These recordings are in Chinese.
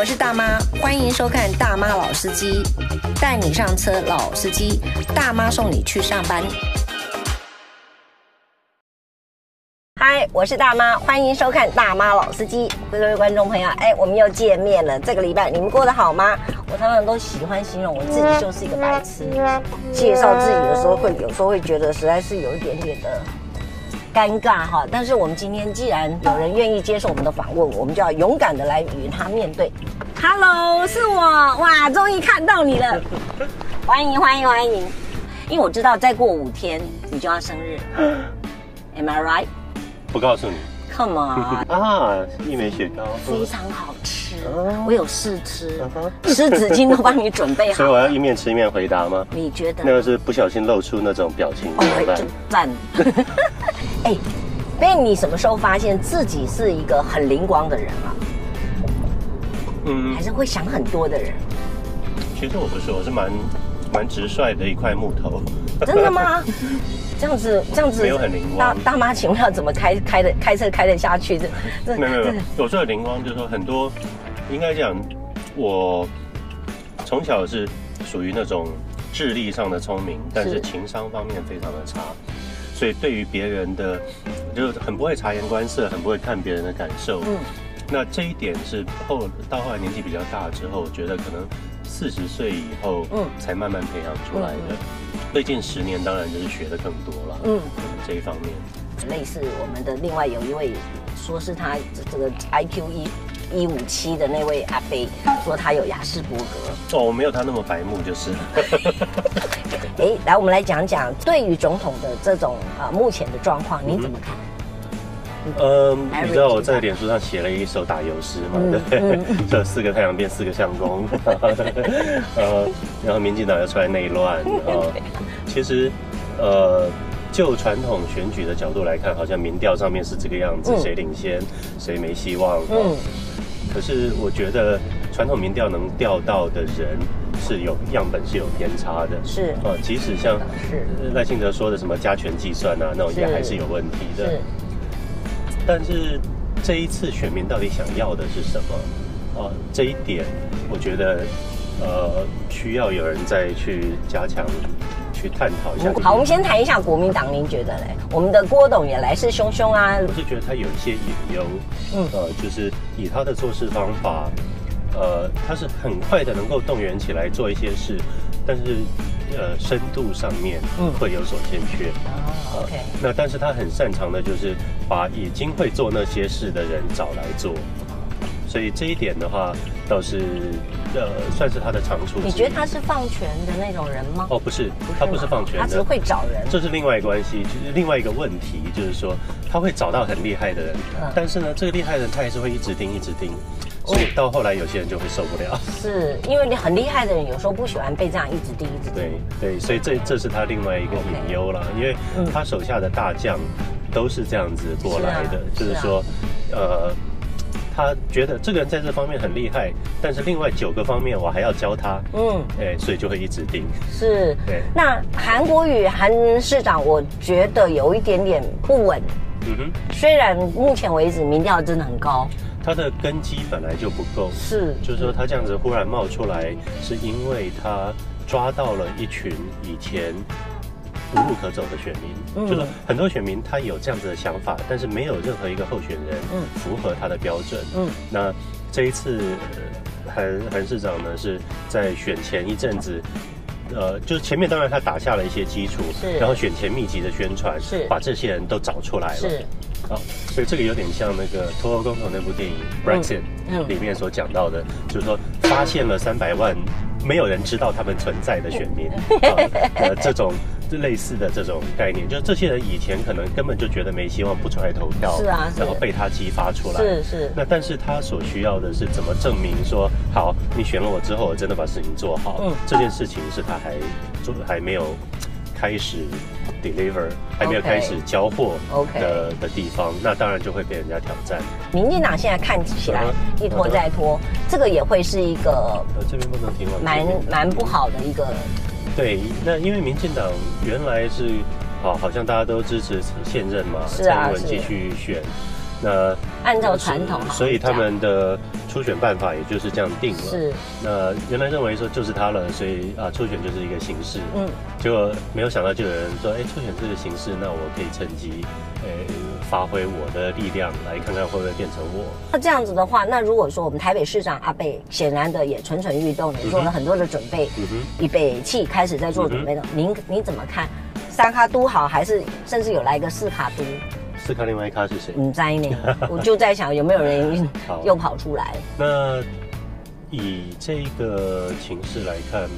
我是大妈，欢迎收看《大妈老司机》，带你上车，老司机，大妈送你去上班。嗨，我是大妈，欢迎收看《大妈老司机》。各位观众朋友，哎，我们又见面了。这个礼拜你们过得好吗？我常常都喜欢形容我自己就是一个白痴，介绍自己的时候会有时候会觉得实在是有一点点的。尴尬哈，但是我们今天既然有人愿意接受我们的访问，我们就要勇敢的来与他面对。Hello，是我哇，终于看到你了，欢迎欢迎欢迎！因为我知道再过五天你就要生日，Am I right？不告诉你，Come on 啊，一枚雪糕非常好吃，我有试吃，湿纸巾都帮你准备好，所以我要一面吃一面回答吗？你觉得？那个是不小心露出那种表情，哦，赞。哎，那你什么时候发现自己是一个很灵光的人啊？嗯，还是会想很多的人？其实我不是，我是蛮蛮直率的一块木头。真的吗？这样子，这样子没有很灵光。大大妈，请问要怎么开开的开车开得下去？这这没有 没有，我说的灵光就是说很多，应该讲我从小是属于那种智力上的聪明，但是情商方面非常的差。所以对于别人的，就是很不会察言观色，很不会看别人的感受。嗯，那这一点是后到后来年纪比较大之后，我觉得可能四十岁以后，嗯，才慢慢培养出来的。最近十年当然就是学的更多了。嗯，这一方面。类似我们的另外有一位，说是他这个 IQ 一一五七的那位阿飞，说他有雅斯伯格。哦，我没有他那么白目就是。哎，来，我们来讲讲对于总统的这种啊、呃、目前的状况，你怎么看？嗯，你知道我在脸书上写了一首打油诗嘛？嗯、对，嗯、这四个太阳变四个相公，呃，然后民进党又出来内乱。呃，其实，呃，就传统选举的角度来看，好像民调上面是这个样子，谁领先，谁没希望。嗯，可是我觉得传统民调能调到的人。是有样本是有偏差的，是啊，即使像赖清德说的什么加权计算啊，那种也还是有问题的。是，但是这一次选民到底想要的是什么？啊，这一点我觉得呃需要有人再去加强去探讨一下。好，我们先谈一下国民党，您觉得嘞？我们的郭董也来势汹汹啊。我是觉得他有一些隐忧，嗯，呃，就是以他的做事方法。呃，他是很快的能够动员起来做一些事，但是呃深度上面会有所欠缺。哦，OK。那但是他很擅长的就是把已经会做那些事的人找来做，所以这一点的话倒是呃算是他的长处。你觉得他是放权的那种人吗？哦，不是，他不是放权的，他只会找人。这是另外一个关系，就是另外一个问题，就是说他会找到很厉害的人，嗯，但是呢，这个厉害的人他还是会一直盯，一直盯。所以到后来，有些人就会受不了，是因为你很厉害的人，有时候不喜欢被这样一直盯，一直盯。对对，所以这这是他另外一个隐忧了，因为他手下的大将都是这样子过来的，就是说，呃，他觉得这个人在这方面很厉害，但是另外九个方面我还要教他，嗯，哎，所以就会一直盯。是，对。那韩国语韩市长，我觉得有一点点不稳。嗯哼，虽然目前为止民调真的很高。他的根基本来就不够，是，就是说他这样子忽然冒出来，是因为他抓到了一群以前无路可走的选民，嗯，就是很多选民他有这样子的想法，但是没有任何一个候选人符合他的标准，嗯，那这一次韩韩市长呢是在选前一阵子，呃，就是前面当然他打下了一些基础，是，然后选前密集的宣传，是，把这些人都找出来了，是。好，所以这个有点像那个脱欧公投那部电影《Brexit》里面所讲到的，就是说发现了三百万没有人知道他们存在的选民，呃，这种类似的这种概念，就是这些人以前可能根本就觉得没希望，不出来投票，是啊，然后被他激发出来，是是。那但是他所需要的是怎么证明说，好，你选了我之后，我真的把事情做好，嗯，这件事情是他还做还没有。开始 deliver 还没有开始交货的 OK 的地方，那当然就会被人家挑战。民进党现在看起来一拖再拖，这个也会是一个呃这边不能停了，蛮蛮不好的一个。对，那因为民进党原来是好，好像大家都支持现任嘛，蔡英文继续选。那按照传统，所以他们的初选办法也就是这样定了。是。那原来认为说就是他了，所以啊，初选就是一个形式。嗯。结果没有想到，就有人说，哎，初选这个形式，那我可以趁机，哎，发挥我的力量，来看看会不会变成我。那这样子的话，那如果说我们台北市长阿贝显然的也蠢蠢欲动，也做了很多的准备，嗯哼，预备器开始在做准备的。您您怎么看？三卡都好，还是甚至有来一个四卡都？四卡另外一卡是谁？你在呢？我就在想有没有人又跑出来。那以这个情势来看，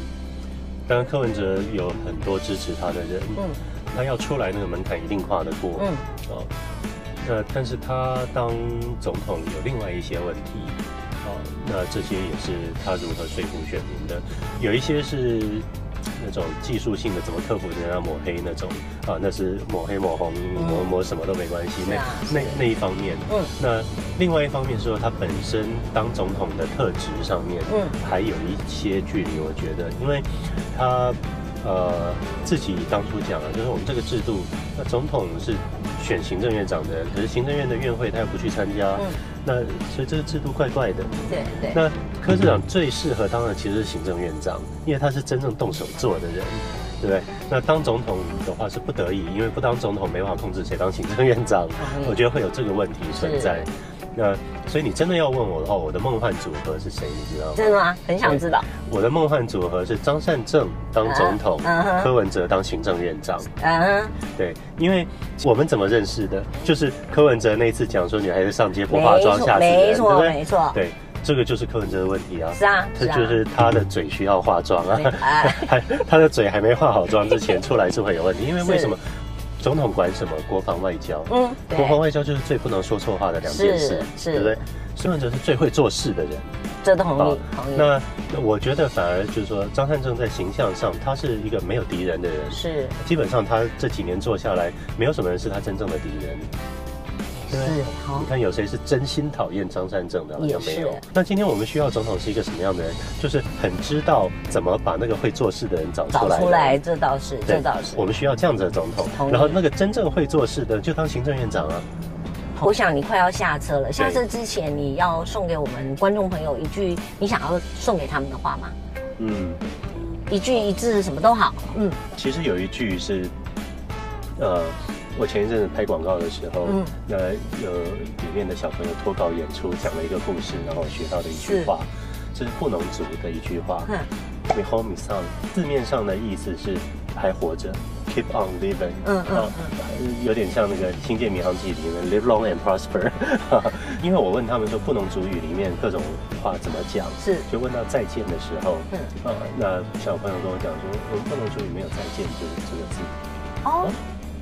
当然柯文哲有很多支持他的人，嗯，他要出来那个门槛一定跨得过，嗯，哦，那但是他当总统有另外一些问题，哦，那这些也是他如何说服选民的，有一些是。那种技术性的怎么克服人家抹黑那种。啊，那是抹黑抹红抹抹什么都没关系。那那那一方面，嗯，那另外一方面是说他本身当总统的特质上面，嗯，还有一些距离。我觉得，因为他呃自己当初讲了，就是我们这个制度，那总统是选行政院长的，可是行政院的院会他又不去参加。嗯那所以这个制度怪怪的，对对。那柯市长最适合当的其实是行政院长，因为他是真正动手做的人，对不对？那当总统的话是不得已，因为不当总统没办法控制谁当行政院长，我觉得会有这个问题存在。那所以你真的要问我的话，我的梦幻组合是谁？你知道吗？真的吗？很想知道。我的梦幻组合是张善政当总统，柯文哲当行政院长。嗯哼，对，因为我们怎么认识的？就是柯文哲那次讲说女孩子上街不化妆吓死人，没错，没错，对，这个就是柯文哲的问题啊。是啊，这就是他的嘴需要化妆啊，还 他的嘴还没化好妆之前出来是会有问题，因为为什么？总统管什么？国防外交。嗯，国防外交就是最不能说错话的两件事，是，对不对？孙文哲是最会做事的人，这同意。同意。那我觉得反而就是说，张善政在形象上，他是一个没有敌人的人。是。基本上他这几年做下来，没有什么人是他真正的敌人。是，你看有谁是真心讨厌张善政的？好像没有。那今天我们需要总统是一个什么样的人？就是很知道怎么把那个会做事的人找出来。找出来，这倒是，这倒是。我们需要这样子的总统。然后那个真正会做事的，就当行政院长啊。我想你快要下车了，下车之前你要送给我们观众朋友一句你想要送给他们的话吗？嗯，一句一字什么都好。嗯，其实有一句是，呃。我前一阵子拍广告的时候，嗯，那有里面的小朋友脱稿演出，讲了一个故事，然后学到的一句话，这是布农族的一句话。嗯，Miho Misang，字面上的意思是还活着，Keep on living。嗯嗯嗯，有点像那个《星舰迷航记》里面 Live long and prosper。因为我问他们说布农族语里面各种话怎么讲，是就问到再见的时候，嗯啊，那小朋友跟我讲说，我们布农族语没有再见这个这个字。哦。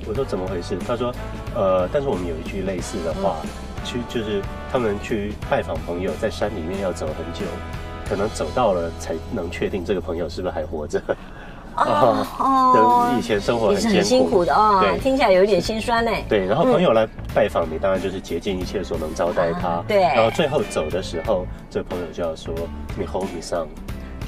我说怎么回事？他说，呃，但是我们有一句类似的话，去就是他们去拜访朋友，在山里面要走很久，可能走到了才能确定这个朋友是不是还活着。哦哦，以前生活很很辛苦的哦，对，听起来有一点心酸呢。对，然后朋友来拜访你，当然就是竭尽一切所能招待他。对，然后最后走的时候，这个朋友就要说：“Miho Misang。”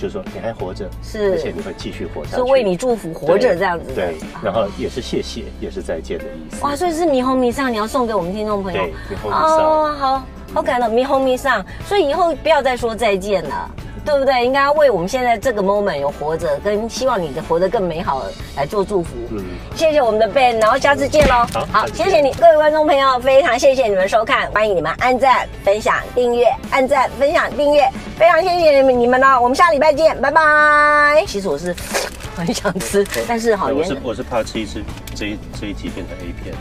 就是说你还活着，是，而且你会继续活下去，是为你祝福活着这样子的。对，然后也是谢谢，也是再见的意思。哇，所以是霓虹弥上你要送给我们听众朋友。对霓虹弥上。哦，好好感动霓虹弥上。所以以后不要再说再见了。对不对？应该要为我们现在这个 moment 有活着，跟希望你的活得更美好来做祝福。嗯，谢谢我们的 Ben，然后下次见喽。好，好，谢谢你，各位观众朋友，非常谢谢你们收看，欢迎你们按赞、分享、订阅，按赞、分享、订阅，非常谢谢你们你们呢，我们下礼拜见，拜拜。其实我是很想吃，但是好，我是我是怕吃一次这一这一集变成 A 片。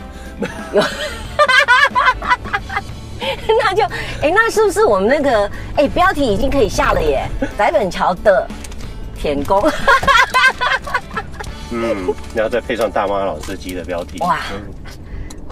那就哎，那是不是我们那个哎标题已经可以下了耶？白本桥的田宫，嗯，然后再配上大妈老司机的标题，哇。嗯